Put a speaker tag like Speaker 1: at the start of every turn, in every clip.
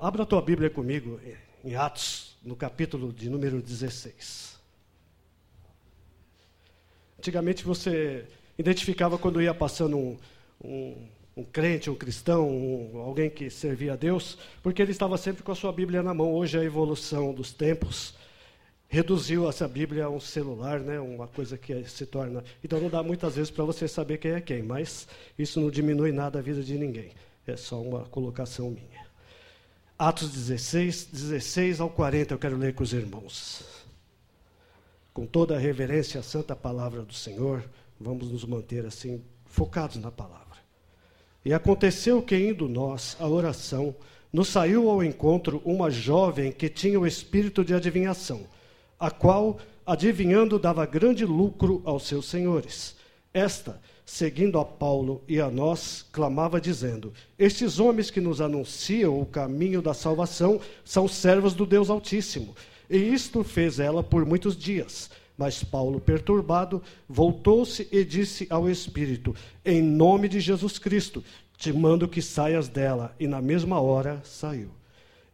Speaker 1: Abra a tua Bíblia comigo em Atos, no capítulo de número 16. Antigamente você identificava quando ia passando um, um, um crente, um cristão, um, alguém que servia a Deus, porque ele estava sempre com a sua Bíblia na mão. Hoje a evolução dos tempos reduziu essa Bíblia a um celular, né, uma coisa que se torna. Então não dá muitas vezes para você saber quem é quem, mas isso não diminui nada a vida de ninguém. É só uma colocação minha. Atos 16, 16 ao 40, eu quero ler com os irmãos. Com toda a reverência à santa palavra do Senhor, vamos nos manter assim, focados na palavra. E aconteceu que, indo nós à oração, nos saiu ao encontro uma jovem que tinha o espírito de adivinhação, a qual, adivinhando, dava grande lucro aos seus senhores. Esta, seguindo a Paulo e a nós, clamava, dizendo: Estes homens que nos anunciam o caminho da salvação são servos do Deus Altíssimo. E isto fez ela por muitos dias. Mas Paulo, perturbado, voltou-se e disse ao Espírito: Em nome de Jesus Cristo, te mando que saias dela. E na mesma hora saiu.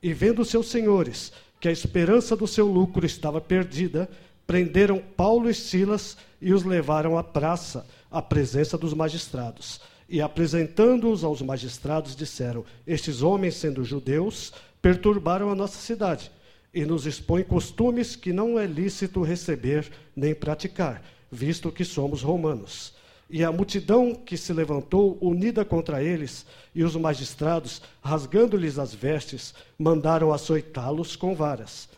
Speaker 1: E vendo seus senhores que a esperança do seu lucro estava perdida, prenderam Paulo e Silas e os levaram à praça à presença dos magistrados. E apresentando-os aos magistrados, disseram: Estes homens, sendo judeus, perturbaram a nossa cidade e nos expõem costumes que não é lícito receber nem praticar, visto que somos romanos. E a multidão que se levantou, unida contra eles, e os magistrados, rasgando-lhes as vestes, mandaram açoitá-los com varas.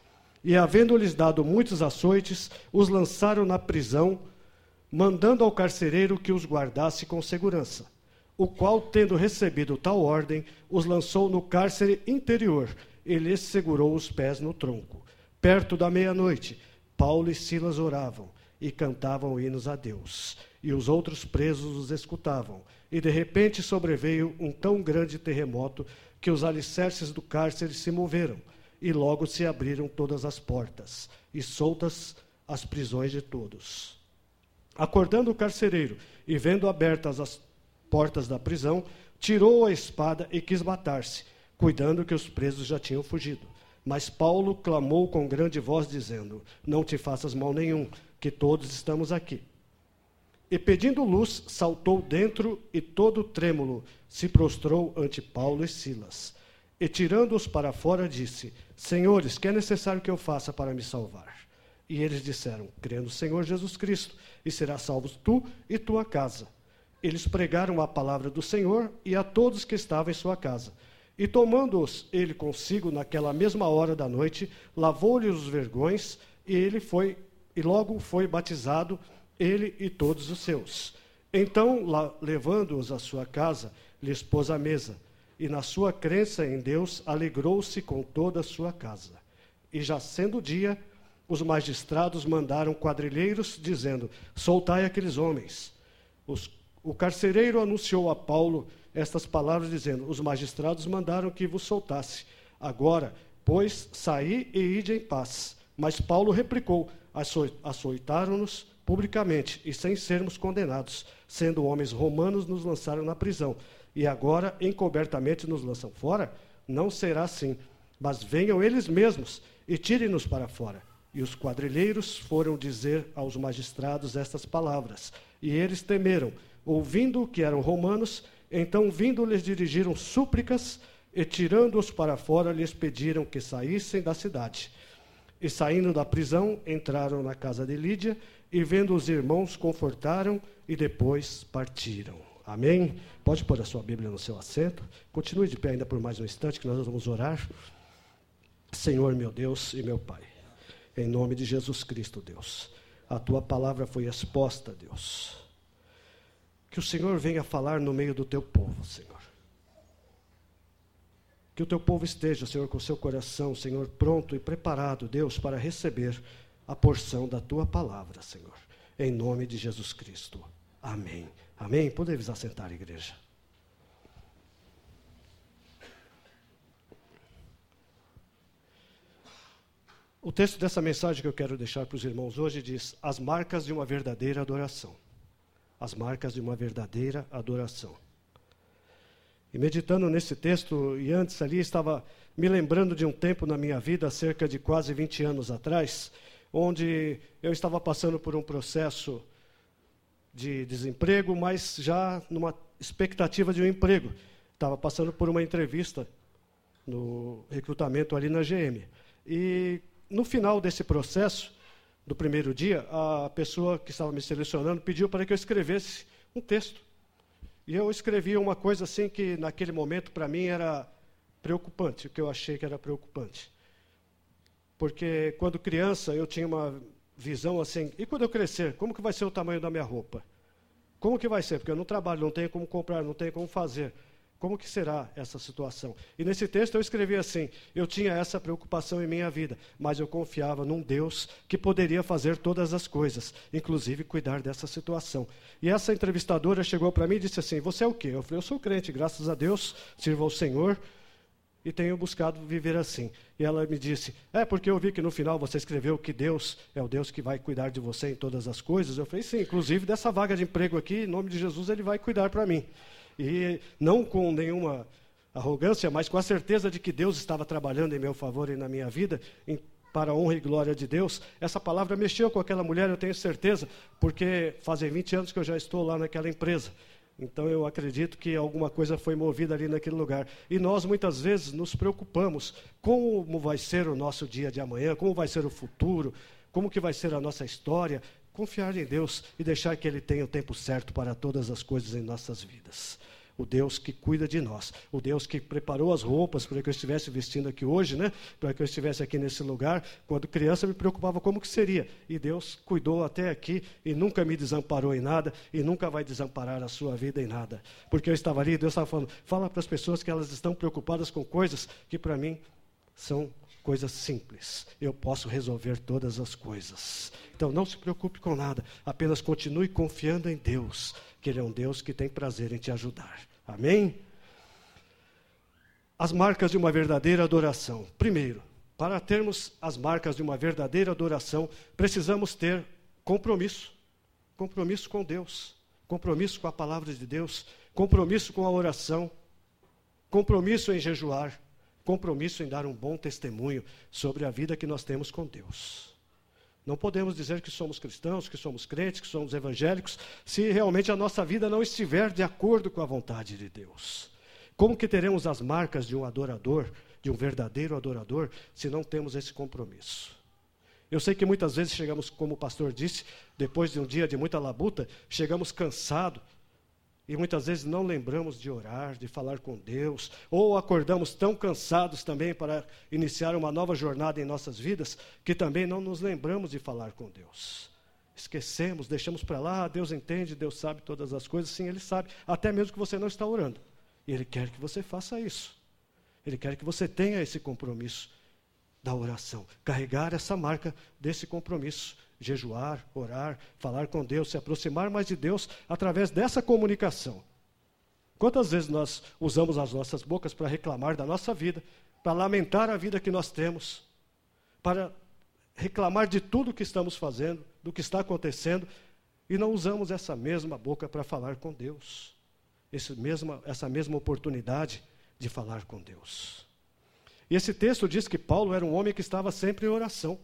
Speaker 1: E, havendo-lhes dado muitos açoites, os lançaram na prisão mandando ao carcereiro que os guardasse com segurança, o qual, tendo recebido tal ordem, os lançou no cárcere interior e lhes segurou os pés no tronco. Perto da meia-noite, Paulo e Silas oravam e cantavam hinos a Deus, e os outros presos os escutavam. E de repente sobreveio um tão grande terremoto que os alicerces do cárcere se moveram, e logo se abriram todas as portas, e soltas as prisões de todos. Acordando o carcereiro e vendo abertas as portas da prisão, tirou a espada e quis matar-se, cuidando que os presos já tinham fugido. Mas Paulo clamou com grande voz, dizendo: Não te faças mal nenhum, que todos estamos aqui. E pedindo luz, saltou dentro e todo trêmulo se prostrou ante Paulo e Silas. E tirando-os para fora, disse: Senhores, que é necessário que eu faça para me salvar? E eles disseram: Crê no Senhor Jesus Cristo, e serás salvo tu e tua casa. Eles pregaram a palavra do Senhor e a todos que estavam em sua casa. E tomando-os ele consigo naquela mesma hora da noite, lavou-lhe os vergões, e ele foi e logo foi batizado ele e todos os seus. Então, levando-os à sua casa, lhes pôs a mesa, e na sua crença em Deus alegrou-se com toda a sua casa. E já sendo dia, os magistrados mandaram quadrilheiros, dizendo: Soltai aqueles homens. Os, o carcereiro anunciou a Paulo estas palavras, dizendo: Os magistrados mandaram que vos soltasse. Agora, pois, saí e ide em paz. Mas Paulo replicou: Açoitaram-nos publicamente e sem sermos condenados. Sendo homens romanos, nos lançaram na prisão. E agora, encobertamente, nos lançam fora? Não será assim. Mas venham eles mesmos e tirem-nos para fora. E os quadrilheiros foram dizer aos magistrados estas palavras. E eles temeram, ouvindo que eram romanos, então vindo lhes dirigiram súplicas e tirando-os para fora lhes pediram que saíssem da cidade. E saindo da prisão, entraram na casa de Lídia e vendo os irmãos confortaram e depois partiram. Amém? Pode pôr a sua Bíblia no seu assento. Continue de pé ainda por mais um instante que nós vamos orar. Senhor meu Deus e meu Pai. Em nome de Jesus Cristo, Deus. A tua palavra foi exposta, Deus. Que o Senhor venha falar no meio do teu povo, Senhor. Que o teu povo esteja, Senhor, com o seu coração, Senhor, pronto e preparado, Deus, para receber a porção da tua palavra, Senhor. Em nome de Jesus Cristo. Amém. Amém. Podemos assentar, igreja. O texto dessa mensagem que eu quero deixar para os irmãos hoje diz: As marcas de uma verdadeira adoração. As marcas de uma verdadeira adoração. E meditando nesse texto, e antes ali, estava me lembrando de um tempo na minha vida, cerca de quase 20 anos atrás, onde eu estava passando por um processo de desemprego, mas já numa expectativa de um emprego. Estava passando por uma entrevista no recrutamento ali na GM. E no final desse processo, do primeiro dia, a pessoa que estava me selecionando pediu para que eu escrevesse um texto. E eu escrevi uma coisa assim que naquele momento para mim era preocupante, o que eu achei que era preocupante. Porque quando criança eu tinha uma visão assim, e quando eu crescer, como que vai ser o tamanho da minha roupa? Como que vai ser? Porque eu não trabalho, não tenho como comprar, não tenho como fazer. Como que será essa situação? E nesse texto eu escrevi assim: eu tinha essa preocupação em minha vida, mas eu confiava num Deus que poderia fazer todas as coisas, inclusive cuidar dessa situação. E essa entrevistadora chegou para mim e disse assim: Você é o quê? Eu falei: Eu sou crente, graças a Deus, sirvo ao Senhor e tenho buscado viver assim. E ela me disse: É porque eu vi que no final você escreveu que Deus é o Deus que vai cuidar de você em todas as coisas. Eu falei: Sim, inclusive dessa vaga de emprego aqui, em nome de Jesus, Ele vai cuidar para mim. E não com nenhuma arrogância, mas com a certeza de que Deus estava trabalhando em meu favor e na minha vida, em, para a honra e glória de Deus. Essa palavra mexeu com aquela mulher, eu tenho certeza, porque fazem 20 anos que eu já estou lá naquela empresa. Então eu acredito que alguma coisa foi movida ali naquele lugar. E nós muitas vezes nos preocupamos como vai ser o nosso dia de amanhã, como vai ser o futuro, como que vai ser a nossa história. Confiar em Deus e deixar que Ele tenha o tempo certo para todas as coisas em nossas vidas o Deus que cuida de nós, o Deus que preparou as roupas para que eu estivesse vestindo aqui hoje, né? Para que eu estivesse aqui nesse lugar. Quando criança me preocupava como que seria, e Deus cuidou até aqui e nunca me desamparou em nada e nunca vai desamparar a sua vida em nada. Porque eu estava ali, Deus estava falando, fala para as pessoas que elas estão preocupadas com coisas que para mim são coisas simples. Eu posso resolver todas as coisas. Então não se preocupe com nada, apenas continue confiando em Deus que Ele é um Deus que tem prazer em te ajudar. Amém? As marcas de uma verdadeira adoração. Primeiro, para termos as marcas de uma verdadeira adoração, precisamos ter compromisso. Compromisso com Deus, compromisso com a palavra de Deus, compromisso com a oração, compromisso em jejuar, compromisso em dar um bom testemunho sobre a vida que nós temos com Deus. Não podemos dizer que somos cristãos, que somos crentes, que somos evangélicos, se realmente a nossa vida não estiver de acordo com a vontade de Deus. Como que teremos as marcas de um adorador, de um verdadeiro adorador, se não temos esse compromisso? Eu sei que muitas vezes chegamos, como o pastor disse, depois de um dia de muita labuta, chegamos cansados, e muitas vezes não lembramos de orar, de falar com Deus, ou acordamos tão cansados também para iniciar uma nova jornada em nossas vidas, que também não nos lembramos de falar com Deus. Esquecemos, deixamos para lá, Deus entende, Deus sabe todas as coisas, sim, Ele sabe, até mesmo que você não está orando. E Ele quer que você faça isso. Ele quer que você tenha esse compromisso da oração, carregar essa marca desse compromisso jejuar, orar, falar com Deus, se aproximar mais de Deus através dessa comunicação. Quantas vezes nós usamos as nossas bocas para reclamar da nossa vida, para lamentar a vida que nós temos, para reclamar de tudo que estamos fazendo, do que está acontecendo, e não usamos essa mesma boca para falar com Deus, mesma, essa mesma oportunidade de falar com Deus. E esse texto diz que Paulo era um homem que estava sempre em oração.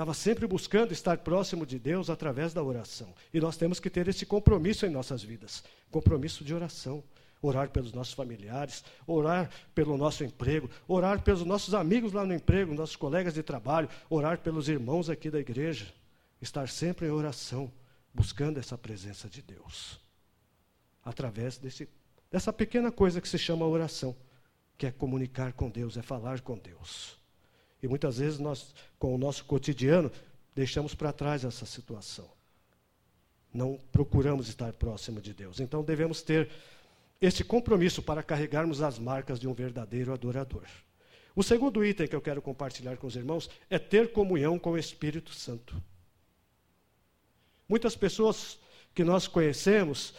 Speaker 1: Estava sempre buscando estar próximo de Deus através da oração. E nós temos que ter esse compromisso em nossas vidas compromisso de oração. Orar pelos nossos familiares, orar pelo nosso emprego, orar pelos nossos amigos lá no emprego, nossos colegas de trabalho, orar pelos irmãos aqui da igreja. Estar sempre em oração, buscando essa presença de Deus. Através desse, dessa pequena coisa que se chama oração, que é comunicar com Deus, é falar com Deus. E muitas vezes nós, com o nosso cotidiano, deixamos para trás essa situação. Não procuramos estar próximo de Deus. Então devemos ter esse compromisso para carregarmos as marcas de um verdadeiro adorador. O segundo item que eu quero compartilhar com os irmãos é ter comunhão com o Espírito Santo. Muitas pessoas que nós conhecemos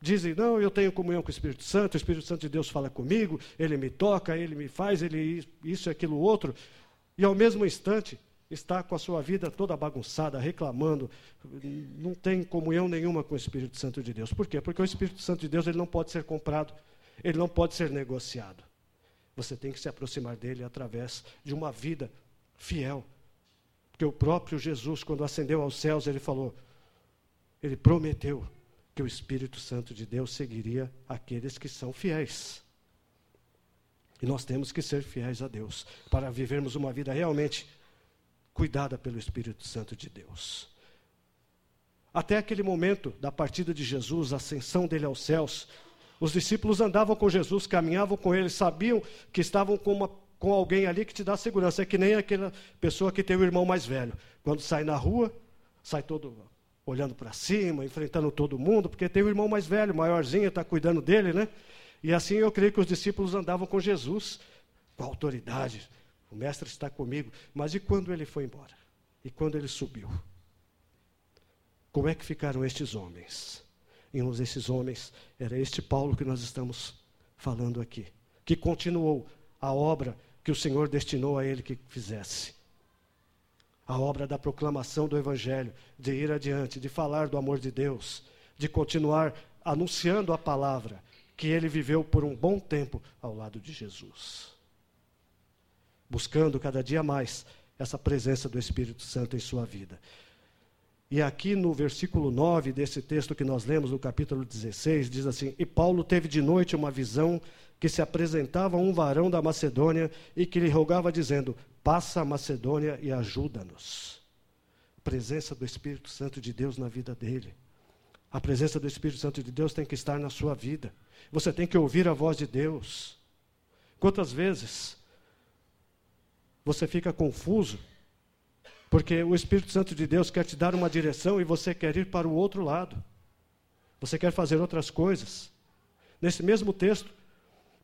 Speaker 1: dizem: Não, eu tenho comunhão com o Espírito Santo, o Espírito Santo de Deus fala comigo, ele me toca, ele me faz, ele isso aquilo outro. E ao mesmo instante, está com a sua vida toda bagunçada, reclamando, não tem comunhão nenhuma com o Espírito Santo de Deus. Por quê? Porque o Espírito Santo de Deus ele não pode ser comprado, ele não pode ser negociado. Você tem que se aproximar dele através de uma vida fiel. Porque o próprio Jesus, quando ascendeu aos céus, ele falou, ele prometeu que o Espírito Santo de Deus seguiria aqueles que são fiéis. E nós temos que ser fiéis a Deus para vivermos uma vida realmente cuidada pelo Espírito Santo de Deus. Até aquele momento da partida de Jesus, a ascensão dele aos céus, os discípulos andavam com Jesus, caminhavam com ele, sabiam que estavam com, uma, com alguém ali que te dá segurança. É que nem aquela pessoa que tem o irmão mais velho. Quando sai na rua, sai todo olhando para cima, enfrentando todo mundo, porque tem o irmão mais velho, maiorzinho, está cuidando dele, né? E assim eu creio que os discípulos andavam com Jesus, com autoridade, o mestre está comigo. Mas e quando ele foi embora? E quando ele subiu? Como é que ficaram estes homens? E um desses homens era este Paulo que nós estamos falando aqui, que continuou a obra que o Senhor destinou a ele que fizesse. A obra da proclamação do Evangelho, de ir adiante, de falar do amor de Deus, de continuar anunciando a palavra, que ele viveu por um bom tempo ao lado de Jesus buscando cada dia mais essa presença do Espírito Santo em sua vida. E aqui no versículo 9 desse texto que nós lemos, no capítulo 16, diz assim: E Paulo teve de noite uma visão que se apresentava um varão da Macedônia e que lhe rogava, dizendo: Passa a Macedônia e ajuda-nos. Presença do Espírito Santo de Deus na vida dele. A presença do Espírito Santo de Deus tem que estar na sua vida. Você tem que ouvir a voz de Deus. Quantas vezes você fica confuso, porque o Espírito Santo de Deus quer te dar uma direção e você quer ir para o outro lado. Você quer fazer outras coisas. Nesse mesmo texto,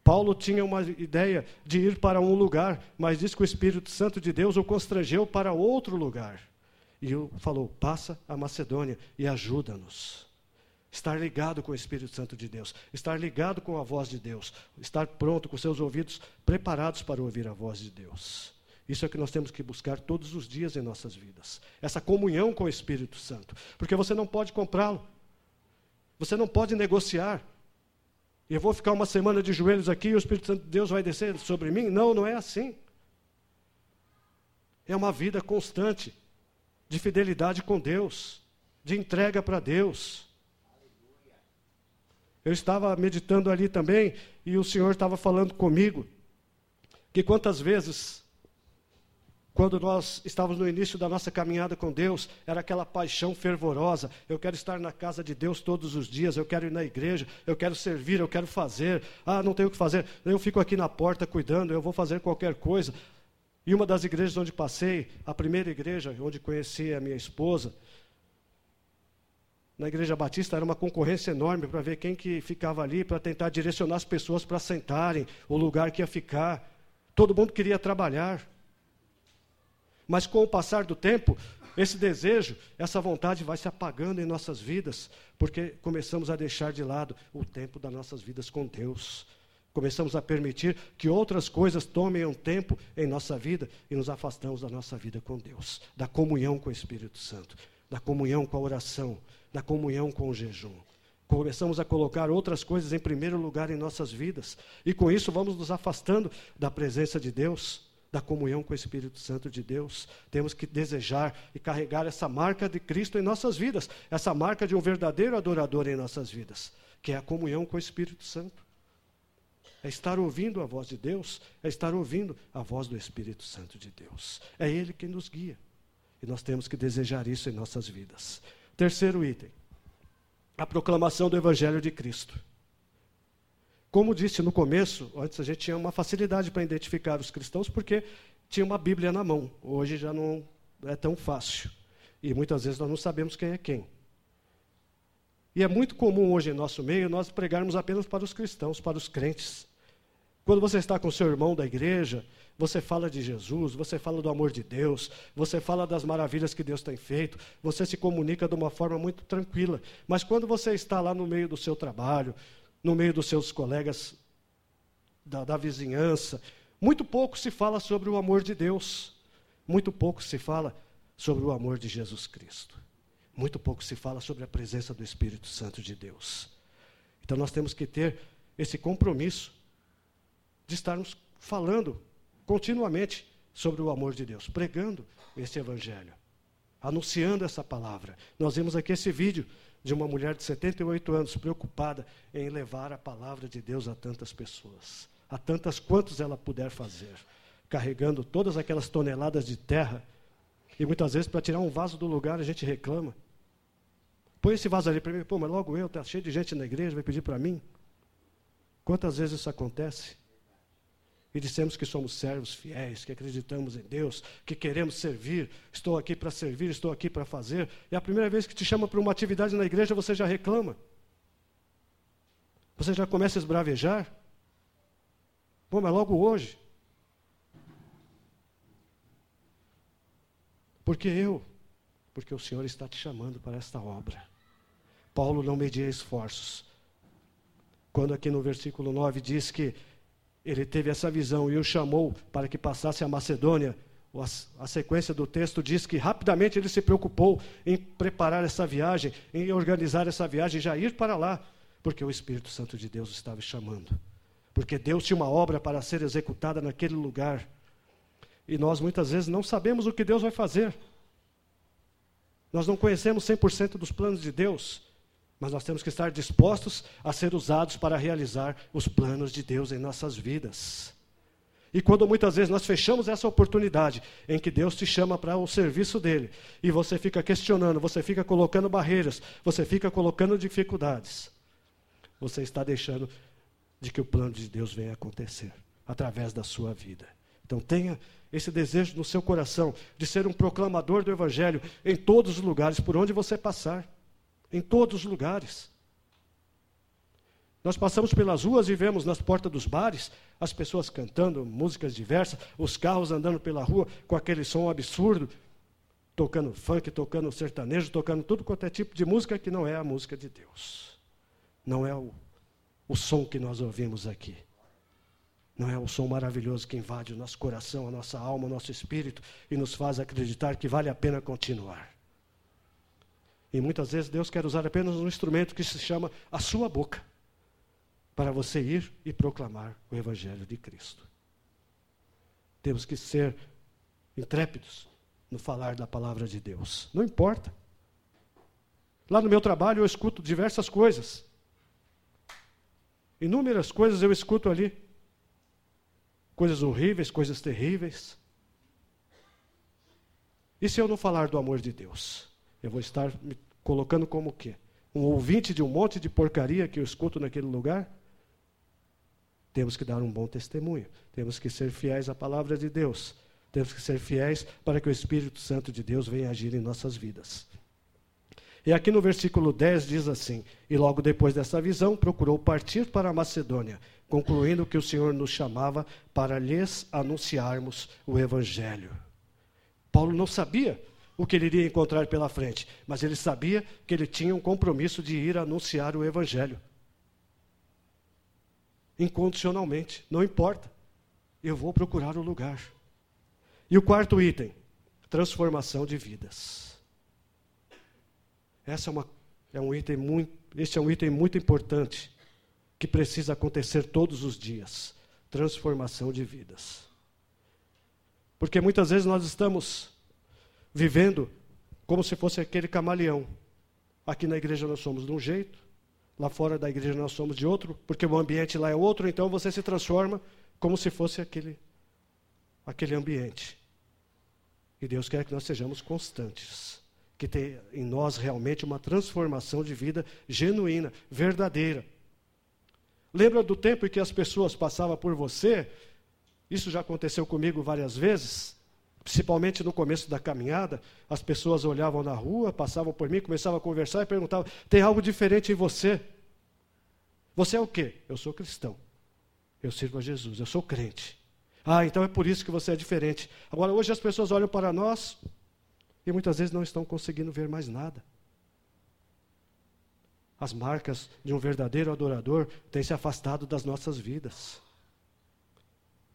Speaker 1: Paulo tinha uma ideia de ir para um lugar, mas diz que o Espírito Santo de Deus o constrangeu para outro lugar. E falou: passa a Macedônia e ajuda-nos. Estar ligado com o Espírito Santo de Deus, estar ligado com a voz de Deus, estar pronto com seus ouvidos preparados para ouvir a voz de Deus. Isso é o que nós temos que buscar todos os dias em nossas vidas. Essa comunhão com o Espírito Santo. Porque você não pode comprá-lo. Você não pode negociar. Eu vou ficar uma semana de joelhos aqui e o Espírito Santo de Deus vai descer sobre mim? Não, não é assim. É uma vida constante de fidelidade com Deus, de entrega para Deus. Eu estava meditando ali também e o Senhor estava falando comigo que quantas vezes quando nós estávamos no início da nossa caminhada com Deus, era aquela paixão fervorosa. Eu quero estar na casa de Deus todos os dias, eu quero ir na igreja, eu quero servir, eu quero fazer. Ah, não tenho o que fazer. Eu fico aqui na porta cuidando, eu vou fazer qualquer coisa. E uma das igrejas onde passei, a primeira igreja onde conheci a minha esposa, na igreja batista era uma concorrência enorme para ver quem que ficava ali, para tentar direcionar as pessoas para sentarem, o lugar que ia ficar. Todo mundo queria trabalhar. Mas com o passar do tempo, esse desejo, essa vontade vai se apagando em nossas vidas, porque começamos a deixar de lado o tempo das nossas vidas com Deus. Começamos a permitir que outras coisas tomem um tempo em nossa vida e nos afastamos da nossa vida com Deus, da comunhão com o Espírito Santo, da comunhão com a oração, da comunhão com o jejum. Começamos a colocar outras coisas em primeiro lugar em nossas vidas, e com isso vamos nos afastando da presença de Deus da comunhão com o Espírito Santo de Deus. Temos que desejar e carregar essa marca de Cristo em nossas vidas, essa marca de um verdadeiro adorador em nossas vidas, que é a comunhão com o Espírito Santo. É estar ouvindo a voz de Deus, é estar ouvindo a voz do Espírito Santo de Deus. É Ele quem nos guia. E nós temos que desejar isso em nossas vidas. Terceiro item: a proclamação do Evangelho de Cristo. Como disse no começo, antes a gente tinha uma facilidade para identificar os cristãos porque tinha uma Bíblia na mão. Hoje já não é tão fácil. E muitas vezes nós não sabemos quem é quem. E é muito comum hoje em nosso meio nós pregarmos apenas para os cristãos, para os crentes. Quando você está com seu irmão da igreja, você fala de Jesus, você fala do amor de Deus, você fala das maravilhas que Deus tem feito, você se comunica de uma forma muito tranquila. Mas quando você está lá no meio do seu trabalho, no meio dos seus colegas da, da vizinhança. Muito pouco se fala sobre o amor de Deus. muito pouco se fala sobre o amor de Jesus Cristo. Muito pouco se fala sobre a presença do Espírito Santo de Deus. Então nós temos que ter esse compromisso de estarmos falando continuamente sobre o amor de Deus, pregando esse evangelho, anunciando essa palavra. Nós vimos aqui esse vídeo de uma mulher de 78 anos preocupada em levar a palavra de Deus a tantas pessoas, a tantas quantos ela puder fazer, carregando todas aquelas toneladas de terra. E muitas vezes, para tirar um vaso do lugar, a gente reclama. Põe esse vaso ali para mim, pô, mas logo eu, está cheio de gente na igreja, vai pedir para mim. Quantas vezes isso acontece? E dissemos que somos servos fiéis, que acreditamos em Deus, que queremos servir. Estou aqui para servir, estou aqui para fazer. E a primeira vez que te chama para uma atividade na igreja, você já reclama. Você já começa a esbravejar. Bom, mas logo hoje. Porque eu, porque o Senhor está te chamando para esta obra. Paulo não media esforços. Quando aqui no versículo 9 diz que ele teve essa visão e o chamou para que passasse a Macedônia. A sequência do texto diz que rapidamente ele se preocupou em preparar essa viagem, em organizar essa viagem, já ir para lá, porque o Espírito Santo de Deus estava chamando. Porque Deus tinha uma obra para ser executada naquele lugar. E nós muitas vezes não sabemos o que Deus vai fazer. Nós não conhecemos 100% dos planos de Deus. Mas nós temos que estar dispostos a ser usados para realizar os planos de Deus em nossas vidas. E quando muitas vezes nós fechamos essa oportunidade em que Deus te chama para o serviço dele, e você fica questionando, você fica colocando barreiras, você fica colocando dificuldades, você está deixando de que o plano de Deus venha acontecer através da sua vida. Então tenha esse desejo no seu coração de ser um proclamador do Evangelho em todos os lugares por onde você passar em todos os lugares. Nós passamos pelas ruas e vemos nas portas dos bares as pessoas cantando músicas diversas, os carros andando pela rua com aquele som absurdo, tocando funk, tocando sertanejo, tocando tudo quanto é tipo de música que não é a música de Deus. Não é o, o som que nós ouvimos aqui. Não é o som maravilhoso que invade o nosso coração, a nossa alma, o nosso espírito e nos faz acreditar que vale a pena continuar. E muitas vezes Deus quer usar apenas um instrumento que se chama a sua boca, para você ir e proclamar o Evangelho de Cristo. Temos que ser intrépidos no falar da palavra de Deus. Não importa. Lá no meu trabalho eu escuto diversas coisas. Inúmeras coisas eu escuto ali. Coisas horríveis, coisas terríveis. E se eu não falar do amor de Deus? Eu vou estar me colocando como o quê? Um ouvinte de um monte de porcaria que eu escuto naquele lugar? Temos que dar um bom testemunho. Temos que ser fiéis à palavra de Deus. Temos que ser fiéis para que o Espírito Santo de Deus venha agir em nossas vidas. E aqui no versículo 10 diz assim: E logo depois dessa visão, procurou partir para a Macedônia, concluindo que o Senhor nos chamava para lhes anunciarmos o Evangelho. Paulo não sabia o que ele iria encontrar pela frente, mas ele sabia que ele tinha um compromisso de ir anunciar o Evangelho. Incondicionalmente, não importa. Eu vou procurar o lugar. E o quarto item: transformação de vidas. Essa é, uma, é um item muito, este é um item muito importante que precisa acontecer todos os dias. Transformação de vidas. Porque muitas vezes nós estamos vivendo como se fosse aquele camaleão. Aqui na igreja nós somos de um jeito, lá fora da igreja nós somos de outro, porque o ambiente lá é outro, então você se transforma como se fosse aquele, aquele ambiente. E Deus quer que nós sejamos constantes, que tenha em nós realmente uma transformação de vida genuína, verdadeira. Lembra do tempo em que as pessoas passavam por você? Isso já aconteceu comigo várias vezes. Principalmente no começo da caminhada, as pessoas olhavam na rua, passavam por mim, começavam a conversar e perguntavam: tem algo diferente em você? Você é o quê? Eu sou cristão. Eu sirvo a Jesus, eu sou crente. Ah, então é por isso que você é diferente. Agora, hoje as pessoas olham para nós e muitas vezes não estão conseguindo ver mais nada. As marcas de um verdadeiro adorador têm se afastado das nossas vidas.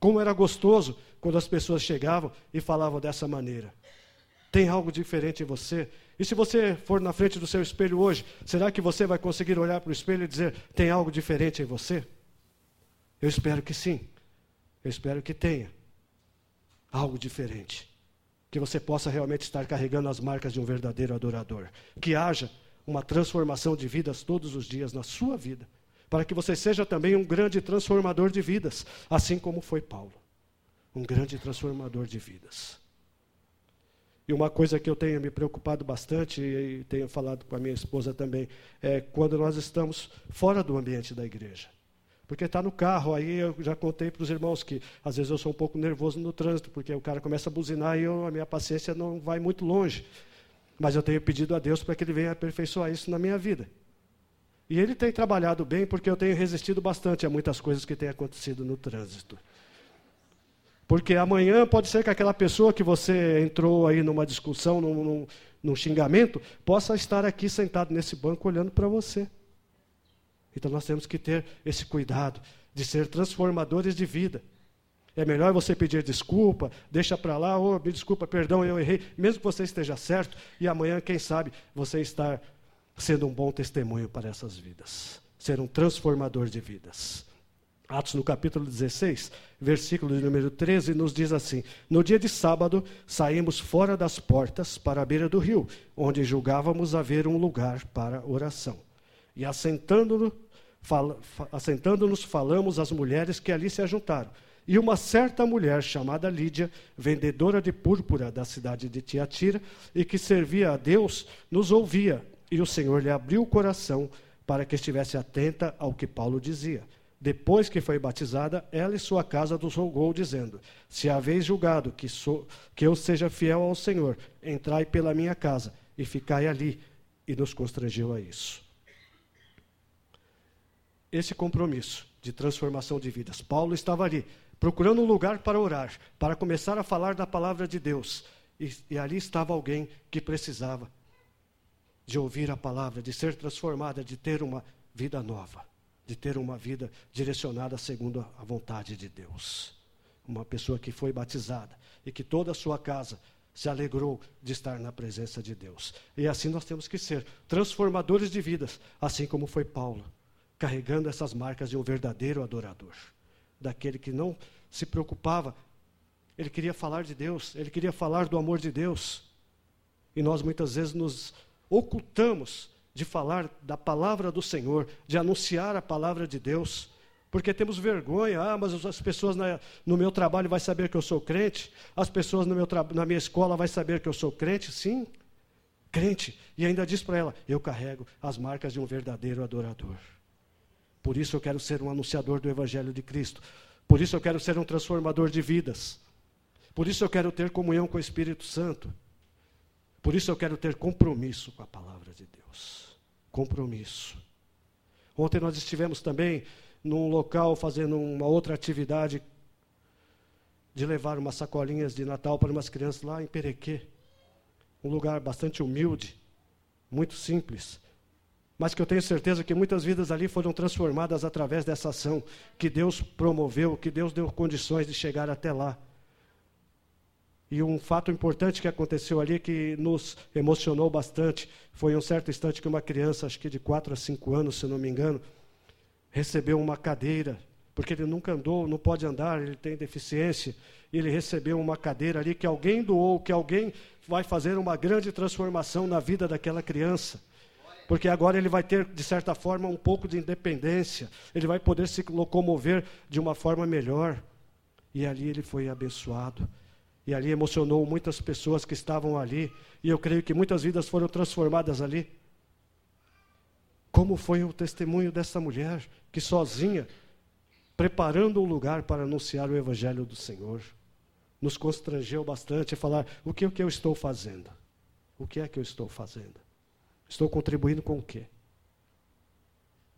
Speaker 1: Como era gostoso quando as pessoas chegavam e falavam dessa maneira. Tem algo diferente em você? E se você for na frente do seu espelho hoje, será que você vai conseguir olhar para o espelho e dizer: tem algo diferente em você? Eu espero que sim. Eu espero que tenha algo diferente. Que você possa realmente estar carregando as marcas de um verdadeiro adorador. Que haja uma transformação de vidas todos os dias na sua vida. Para que você seja também um grande transformador de vidas, assim como foi Paulo. Um grande transformador de vidas. E uma coisa que eu tenho me preocupado bastante, e tenho falado com a minha esposa também, é quando nós estamos fora do ambiente da igreja. Porque está no carro, aí eu já contei para os irmãos que às vezes eu sou um pouco nervoso no trânsito, porque o cara começa a buzinar e eu, a minha paciência não vai muito longe. Mas eu tenho pedido a Deus para que Ele venha aperfeiçoar isso na minha vida. E Ele tem trabalhado bem, porque eu tenho resistido bastante a muitas coisas que têm acontecido no trânsito. Porque amanhã pode ser que aquela pessoa que você entrou aí numa discussão, num, num, num xingamento, possa estar aqui sentado nesse banco olhando para você. Então nós temos que ter esse cuidado de ser transformadores de vida. É melhor você pedir desculpa, deixa para lá, oh, me desculpa, perdão, eu errei, mesmo que você esteja certo, e amanhã, quem sabe, você estar sendo um bom testemunho para essas vidas, ser um transformador de vidas. Atos no capítulo 16, versículo de número 13, nos diz assim: No dia de sábado, saímos fora das portas para a beira do rio, onde julgávamos haver um lugar para oração. E assentando-nos, fal assentando falamos às mulheres que ali se ajuntaram. E uma certa mulher chamada Lídia, vendedora de púrpura da cidade de Tiatira, e que servia a Deus, nos ouvia, e o Senhor lhe abriu o coração para que estivesse atenta ao que Paulo dizia. Depois que foi batizada, ela e sua casa nos rogou, dizendo: Se haveis julgado que, sou, que eu seja fiel ao Senhor, entrai pela minha casa e ficai ali. E nos constrangeu a isso. Esse compromisso de transformação de vidas. Paulo estava ali, procurando um lugar para orar, para começar a falar da palavra de Deus. E, e ali estava alguém que precisava de ouvir a palavra, de ser transformada, de ter uma vida nova de ter uma vida direcionada segundo a vontade de Deus. Uma pessoa que foi batizada e que toda a sua casa se alegrou de estar na presença de Deus. E assim nós temos que ser transformadores de vidas, assim como foi Paulo, carregando essas marcas de um verdadeiro adorador, daquele que não se preocupava, ele queria falar de Deus, ele queria falar do amor de Deus. E nós muitas vezes nos ocultamos de falar da palavra do Senhor, de anunciar a palavra de Deus, porque temos vergonha, ah, mas as pessoas na, no meu trabalho vão saber que eu sou crente, as pessoas no meu na minha escola vão saber que eu sou crente, sim, crente, e ainda diz para ela, eu carrego as marcas de um verdadeiro adorador. Por isso eu quero ser um anunciador do Evangelho de Cristo, por isso eu quero ser um transformador de vidas, por isso eu quero ter comunhão com o Espírito Santo, por isso eu quero ter compromisso com a palavra de Deus compromisso. Ontem nós estivemos também num local fazendo uma outra atividade de levar umas sacolinhas de Natal para umas crianças lá em Perequê. Um lugar bastante humilde, muito simples. Mas que eu tenho certeza que muitas vidas ali foram transformadas através dessa ação que Deus promoveu, que Deus deu condições de chegar até lá. E um fato importante que aconteceu ali que nos emocionou bastante foi um certo instante que uma criança, acho que de 4 a 5 anos, se não me engano, recebeu uma cadeira, porque ele nunca andou, não pode andar, ele tem deficiência, e ele recebeu uma cadeira ali que alguém doou, que alguém vai fazer uma grande transformação na vida daquela criança. Porque agora ele vai ter, de certa forma, um pouco de independência, ele vai poder se locomover de uma forma melhor. E ali ele foi abençoado. E ali emocionou muitas pessoas que estavam ali. E eu creio que muitas vidas foram transformadas ali. Como foi o testemunho dessa mulher que sozinha, preparando um lugar para anunciar o Evangelho do Senhor, nos constrangeu bastante a falar: o que, o que eu estou fazendo? O que é que eu estou fazendo? Estou contribuindo com o quê?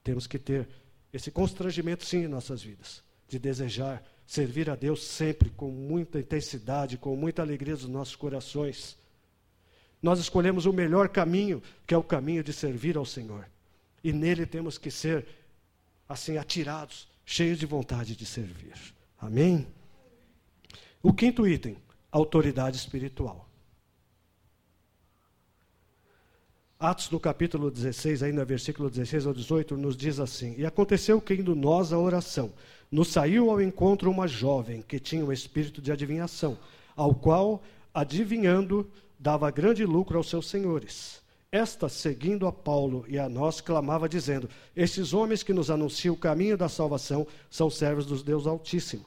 Speaker 1: Temos que ter esse constrangimento, sim, em nossas vidas, de desejar servir a Deus sempre com muita intensidade, com muita alegria dos nossos corações. Nós escolhemos o melhor caminho, que é o caminho de servir ao Senhor. E nele temos que ser assim atirados, cheios de vontade de servir. Amém? O quinto item, autoridade espiritual. Atos no capítulo 16, ainda versículo 16 ao 18, nos diz assim: E aconteceu que indo nós à oração, nos saiu ao encontro uma jovem que tinha um espírito de adivinhação, ao qual, adivinhando, dava grande lucro aos seus senhores. Esta, seguindo a Paulo e a nós, clamava, dizendo: Estes homens que nos anunciam o caminho da salvação são servos dos Deus Altíssimo.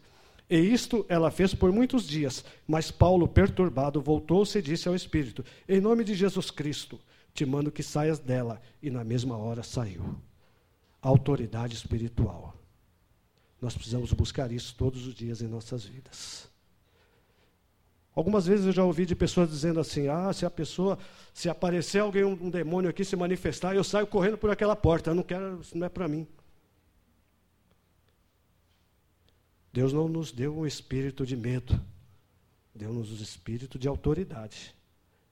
Speaker 1: E isto ela fez por muitos dias, mas Paulo, perturbado, voltou-se e disse ao Espírito: Em nome de Jesus Cristo, te mando que saias dela. E na mesma hora saiu. Autoridade espiritual. Nós precisamos buscar isso todos os dias em nossas vidas. Algumas vezes eu já ouvi de pessoas dizendo assim: ah, se a pessoa, se aparecer alguém, um, demônio aqui se manifestar, eu saio correndo por aquela porta. Eu não quero, isso não é para mim. Deus não nos deu um espírito de medo, deu-nos um espírito de autoridade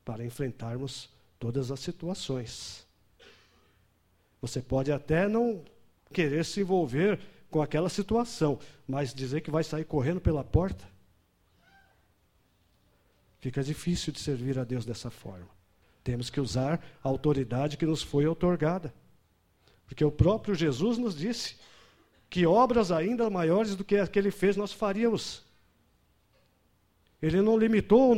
Speaker 1: para enfrentarmos todas as situações. Você pode até não querer se envolver com aquela situação, mas dizer que vai sair correndo pela porta, fica difícil de servir a Deus dessa forma. Temos que usar a autoridade que nos foi otorgada. Porque o próprio Jesus nos disse que obras ainda maiores do que as que ele fez nós faríamos. Ele não limitou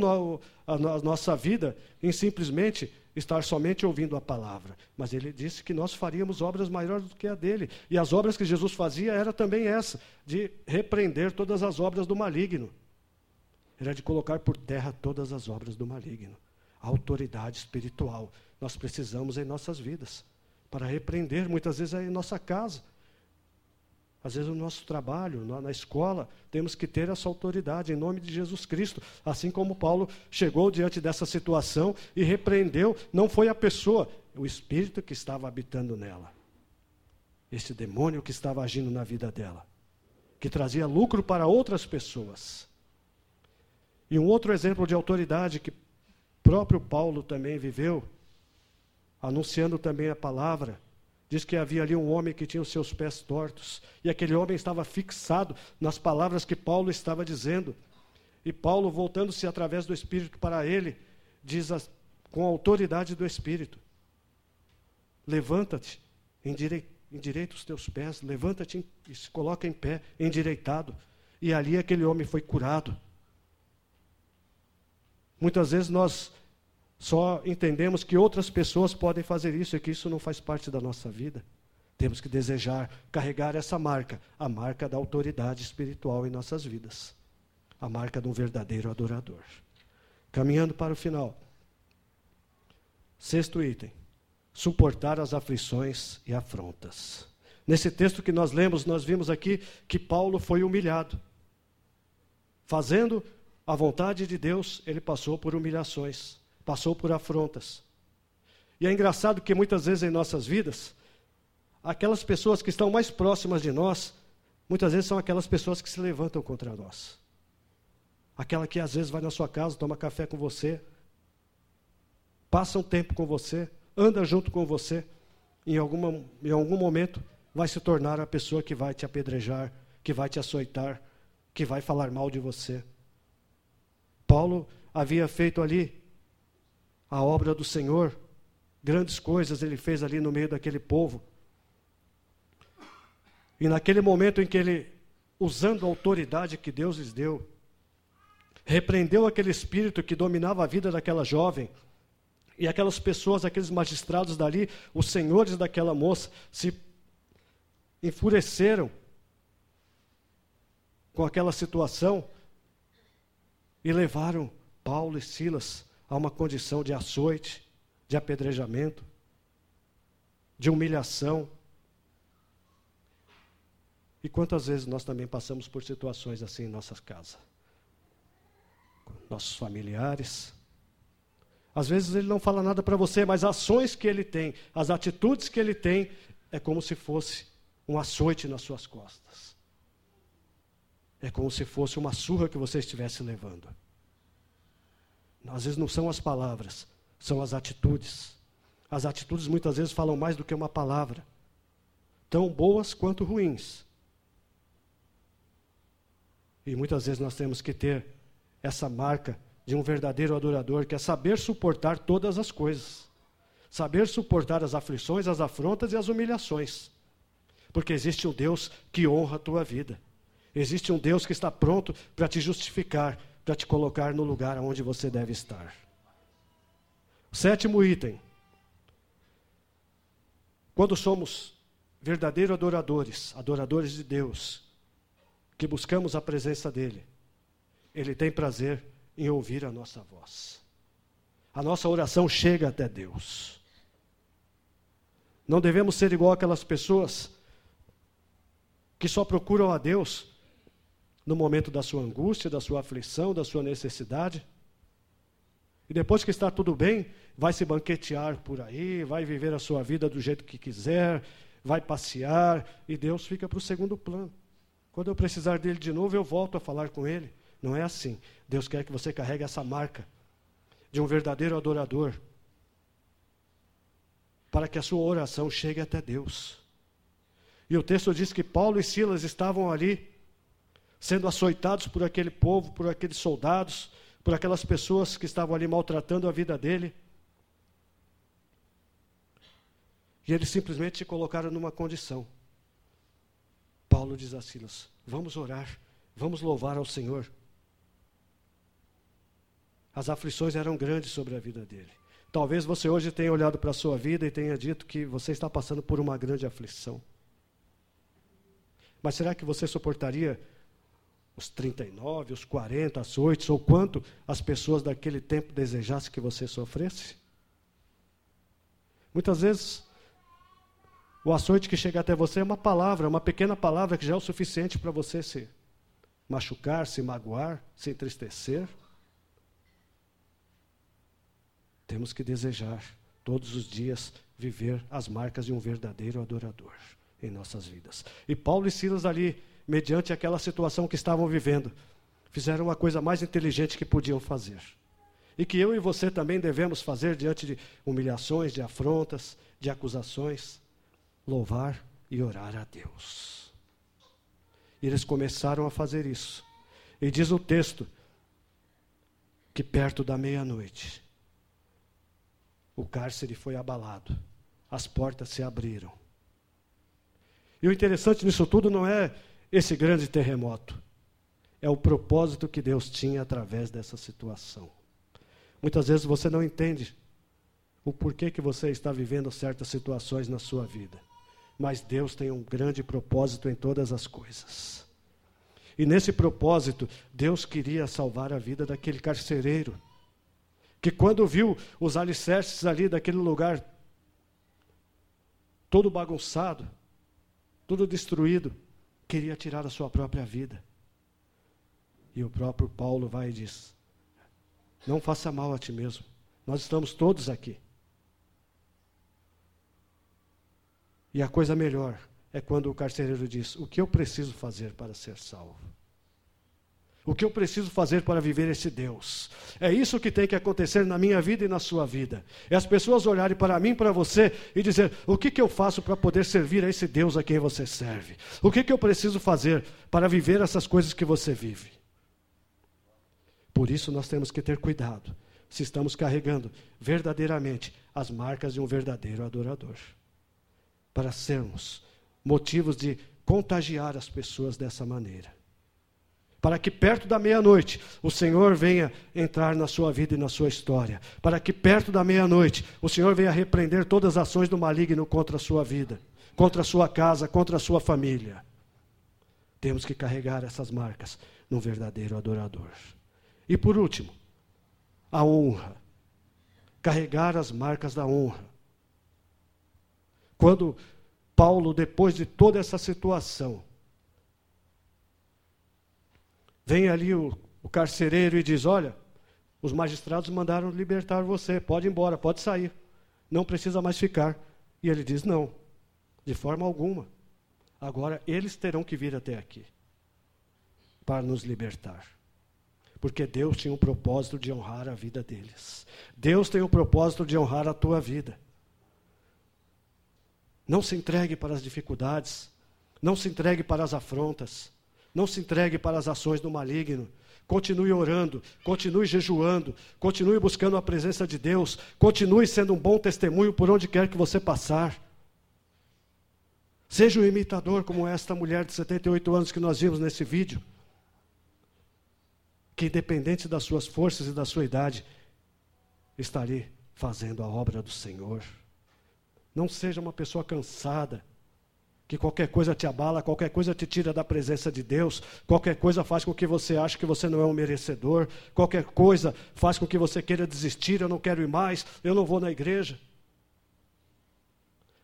Speaker 1: a nossa vida em simplesmente estar somente ouvindo a palavra, mas ele disse que nós faríamos obras maiores do que a dele. E as obras que Jesus fazia era também essa, de repreender todas as obras do maligno. Era de colocar por terra todas as obras do maligno. A autoridade espiritual nós precisamos em nossas vidas para repreender, muitas vezes em nossa casa. Às vezes no nosso trabalho, na, na, escola, temos que ter essa autoridade em nome de Jesus Cristo. Assim como Paulo chegou diante dessa situação e repreendeu, não foi a pessoa, o espírito que estava habitando nela. Esse demônio que estava agindo na vida dela, que trazia lucro para outras pessoas. E um outro exemplo de autoridade que próprio Paulo também viveu, anunciando também a palavra, Diz que havia ali um homem que tinha os seus pés tortos, e aquele homem estava fixado nas palavras que Paulo estava dizendo. E Paulo, voltando-se através do Espírito para ele, diz com a autoridade do Espírito: Levanta-te, endireita os teus pés, levanta-te e se coloca em pé, endireitado. E ali aquele homem foi curado. Muitas vezes nós só entendemos que outras pessoas podem fazer isso e que isso não faz parte da nossa vida. Temos que desejar carregar essa marca, a marca da autoridade espiritual em nossas vidas, a marca de um verdadeiro adorador. Caminhando para o final. Sexto item: suportar as aflições e afrontas. Nesse texto que nós lemos, nós vimos aqui que Paulo foi humilhado. Fazendo a vontade de Deus, ele passou por humilhações passou por afrontas. E é engraçado que muitas vezes em nossas vidas, aquelas pessoas que estão mais próximas de nós, muitas vezes são aquelas pessoas que se levantam contra nós. Aquela que às vezes vai na sua casa, toma café com você, passa um tempo com você, anda junto com você, em, alguma, em algum momento vai se tornar a pessoa que vai te apedrejar, que vai te açoitar, que vai falar mal de você. Paulo havia feito ali a obra do Senhor. Grandes coisas ele fez ali no meio daquele povo. E naquele momento em que ele, usando a autoridade que Deus lhes deu, repreendeu aquele espírito que dominava a vida daquela jovem, e aquelas pessoas, aqueles magistrados dali, os senhores daquela moça, se enfureceram com aquela situação e levaram Paulo e Silas a uma condição de açoite, de apedrejamento, de humilhação. E quantas vezes nós também passamos por situações assim em nossas casas? Nossos familiares. Às vezes ele não fala nada para você, mas as ações que ele tem, as atitudes que ele tem, é como se fosse um açoite nas suas costas. É como se fosse uma surra que você estivesse levando. Às vezes não são as palavras, são as atitudes. As atitudes muitas vezes falam mais do que uma palavra, tão boas quanto ruins. E muitas vezes nós temos que ter essa marca de um verdadeiro adorador, que é saber suportar todas as coisas. Saber suportar as aflições, as afrontas e as humilhações. Porque existe um Deus que honra a tua vida. Existe um Deus que está pronto para te justificar, para te colocar no lugar onde você deve estar. Sétimo item. Quando somos verdadeiros adoradores, adoradores de Deus, que buscamos a presença dEle, Ele tem prazer em ouvir a nossa voz. A nossa oração chega até Deus. Não devemos ser igual aquelas pessoas que só procuram a Deus no momento da sua angústia, da sua aflição, da sua necessidade. E depois que está tudo bem, vai se banquetear por aí, vai viver a sua vida do jeito que quiser, vai passear, e Deus fica para o segundo plano. Quando eu precisar dele de novo, eu volto a falar com ele. Não é assim. Deus quer que você carregue essa marca de um verdadeiro adorador, para que a sua oração chegue até Deus. E o texto diz que Paulo e Silas estavam ali, sendo açoitados por aquele povo, por aqueles soldados, por aquelas pessoas que estavam ali maltratando a vida dele. E eles simplesmente se colocaram numa condição. Paulo diz a Silas: Vamos orar, vamos louvar ao Senhor. As aflições eram grandes sobre a vida dele. Talvez você hoje tenha olhado para a sua vida e tenha dito que você está passando por uma grande aflição. Mas será que você suportaria os 39, os 40 açoites, ou quanto as pessoas daquele tempo desejassem que você sofresse? Muitas vezes, o açoite que chega até você é uma palavra, uma pequena palavra que já é o suficiente para você se machucar, se magoar, se entristecer. Temos que desejar todos os dias viver as marcas de um verdadeiro adorador em nossas vidas. E Paulo e Silas ali, mediante aquela situação que estavam vivendo, fizeram a coisa mais inteligente que podiam fazer. E que eu e você também devemos fazer diante de humilhações, de afrontas, de acusações, louvar e orar a Deus. E eles começaram a fazer isso. E diz o texto que perto da meia-noite, o cárcere foi abalado, as portas se abriram. E o interessante nisso tudo não é esse grande terremoto, é o propósito que Deus tinha através dessa situação. Muitas vezes você não entende o porquê que você está vivendo certas situações na sua vida, mas Deus tem um grande propósito em todas as coisas. E nesse propósito, Deus queria salvar a vida daquele carcereiro que quando viu os alicerces ali daquele lugar todo bagunçado, tudo destruído, queria tirar a sua própria vida. E o próprio Paulo vai e diz: Não faça mal a ti mesmo. Nós estamos todos aqui. E a coisa melhor é quando o carcereiro diz: O que eu preciso fazer para ser salvo? O que eu preciso fazer para viver esse Deus? É isso que tem que acontecer na minha vida e na sua vida. É as pessoas olharem para mim, para você e dizer: o que, que eu faço para poder servir a esse Deus a quem você serve? O que, que eu preciso fazer para viver essas coisas que você vive? Por isso nós temos que ter cuidado se estamos carregando verdadeiramente as marcas de um verdadeiro adorador. Para sermos motivos de contagiar as pessoas dessa maneira para que perto da meia-noite o Senhor venha entrar na sua vida e na sua história, para que perto da meia-noite o Senhor venha repreender todas as ações do maligno contra a sua vida, contra a sua casa, contra a sua família. Temos que carregar essas marcas num verdadeiro adorador. E por último, a honra. Carregar as marcas da honra. Quando Paulo, depois de toda essa situação, Vem ali o, o carcereiro e diz: Olha, os magistrados mandaram libertar você, pode ir embora, pode sair, não precisa mais ficar. E ele diz: Não, de forma alguma. Agora eles terão que vir até aqui para nos libertar. Porque Deus tinha um propósito de honrar a vida deles. Deus tem o um propósito de honrar a tua vida. Não se entregue para as dificuldades, não se entregue para as afrontas. Não se entregue para as ações do maligno. Continue orando, continue jejuando, continue buscando a presença de Deus, continue sendo um bom testemunho por onde quer que você passar. Seja um imitador como esta mulher de 78 anos que nós vimos nesse vídeo, que independente das suas forças e da sua idade, está ali fazendo a obra do Senhor. Não seja uma pessoa cansada, que qualquer coisa te abala, qualquer coisa te tira da presença de Deus, qualquer coisa faz com que você ache que você não é um merecedor, qualquer coisa faz com que você queira desistir, eu não quero ir mais, eu não vou na igreja.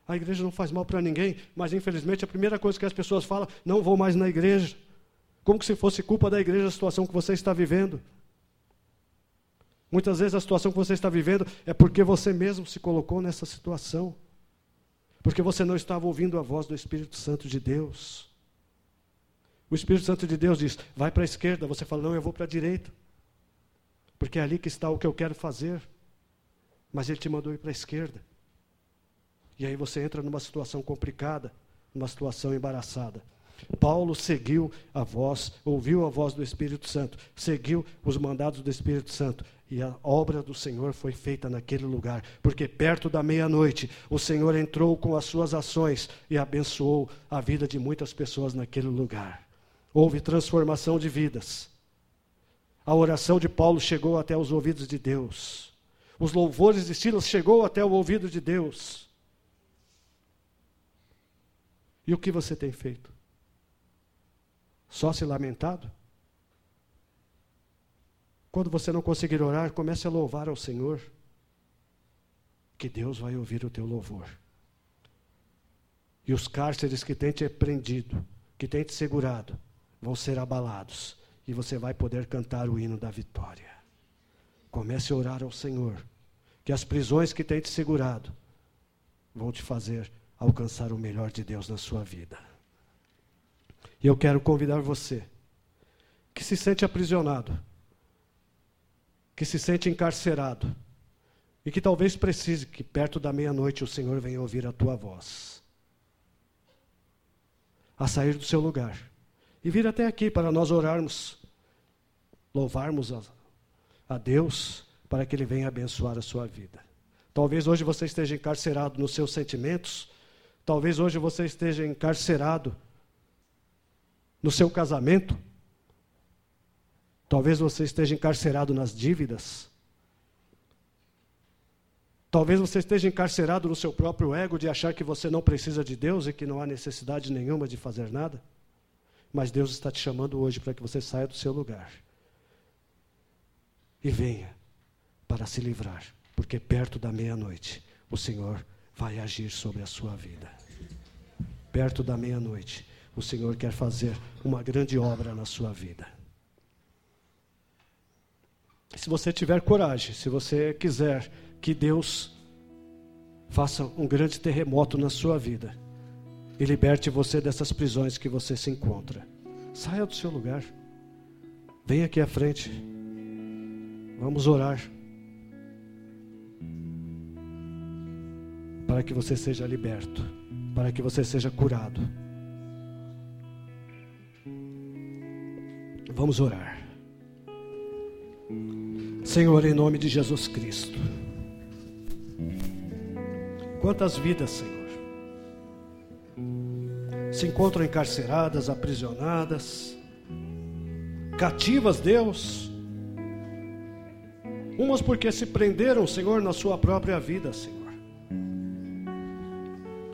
Speaker 1: A igreja não faz mal para ninguém, mas infelizmente a primeira coisa que as pessoas falam, não vou mais na igreja. Como se fosse culpa da igreja a situação que você está vivendo. Muitas vezes a situação que você está vivendo é porque você mesmo se colocou nessa situação. Porque você não estava ouvindo a voz do Espírito Santo de Deus. O Espírito Santo de Deus diz: vai para a esquerda. Você fala: não, eu vou para a direita. Porque é ali que está o que eu quero fazer. Mas Ele te mandou ir para a esquerda. E aí você entra numa situação complicada, numa situação embaraçada. Paulo seguiu a voz, ouviu a voz do Espírito Santo, seguiu os mandados do Espírito Santo, e a obra do Senhor foi feita naquele lugar, porque perto da meia-noite o Senhor entrou com as suas ações e abençoou a vida de muitas pessoas naquele lugar. Houve transformação de vidas. A oração de Paulo chegou até os ouvidos de Deus. Os louvores de Silas chegou até o ouvido de Deus. E o que você tem feito? Só se lamentado? Quando você não conseguir orar, comece a louvar ao Senhor, que Deus vai ouvir o teu louvor. E os cárceres que têm te prendido, que têm te segurado, vão ser abalados, e você vai poder cantar o hino da vitória. Comece a orar ao Senhor, que as prisões que têm te segurado vão te fazer alcançar o melhor de Deus na sua vida. E eu quero convidar você que se sente aprisionado, que se sente encarcerado e que talvez precise que perto da meia-noite o Senhor venha ouvir a tua voz, a sair do seu lugar e vir até aqui para nós orarmos, louvarmos a, a Deus para que Ele venha abençoar a sua vida. Talvez hoje você esteja encarcerado nos seus sentimentos, talvez hoje você esteja encarcerado no seu casamento. Talvez você esteja encarcerado nas dívidas. Talvez você esteja encarcerado no seu próprio ego de achar que você não precisa de Deus e que não há necessidade nenhuma de fazer nada. Mas Deus está te chamando hoje para que você saia do seu lugar e venha para se livrar, porque perto da meia-noite o Senhor vai agir sobre a sua vida. Perto da meia-noite o Senhor quer fazer uma grande obra na sua vida. Se você tiver coragem, se você quiser que Deus faça um grande terremoto na sua vida e liberte você dessas prisões que você se encontra, saia do seu lugar. Venha aqui à frente. Vamos orar. Para que você seja liberto, para que você seja curado. Vamos orar. Senhor, em nome de Jesus Cristo. Quantas vidas, Senhor, se encontram encarceradas, aprisionadas, cativas, Deus, umas porque se prenderam, Senhor, na sua própria vida, Senhor.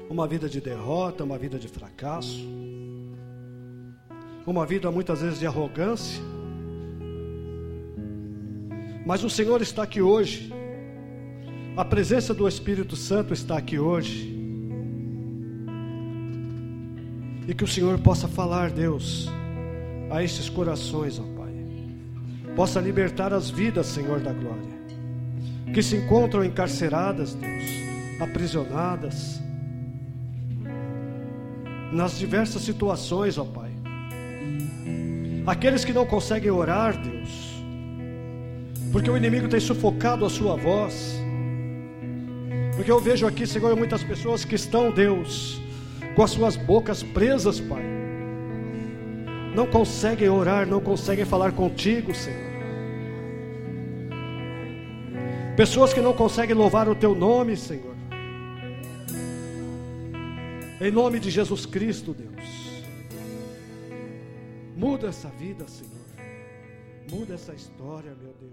Speaker 1: Uma vida de derrota, uma vida de fracasso uma vida muitas vezes de arrogância. Mas o Senhor está aqui hoje. A presença do Espírito Santo está aqui hoje. E que o Senhor possa falar, Deus, a estes corações, ó Pai. Possa libertar as vidas, Senhor da glória, que se encontram encarceradas, Deus, aprisionadas, nas diversas situações, ó Pai Aqueles que não conseguem orar, Deus, porque o inimigo tem sufocado a sua voz. Porque eu vejo aqui, Senhor, muitas pessoas que estão, Deus, com as suas bocas presas, Pai. não conseguem orar, não conseguem falar contigo, Senhor. Pessoas que não conseguem louvar o teu nome, Senhor. Em nome de Jesus Cristo, Deus. Muda essa vida, Senhor. Muda essa história, meu Deus.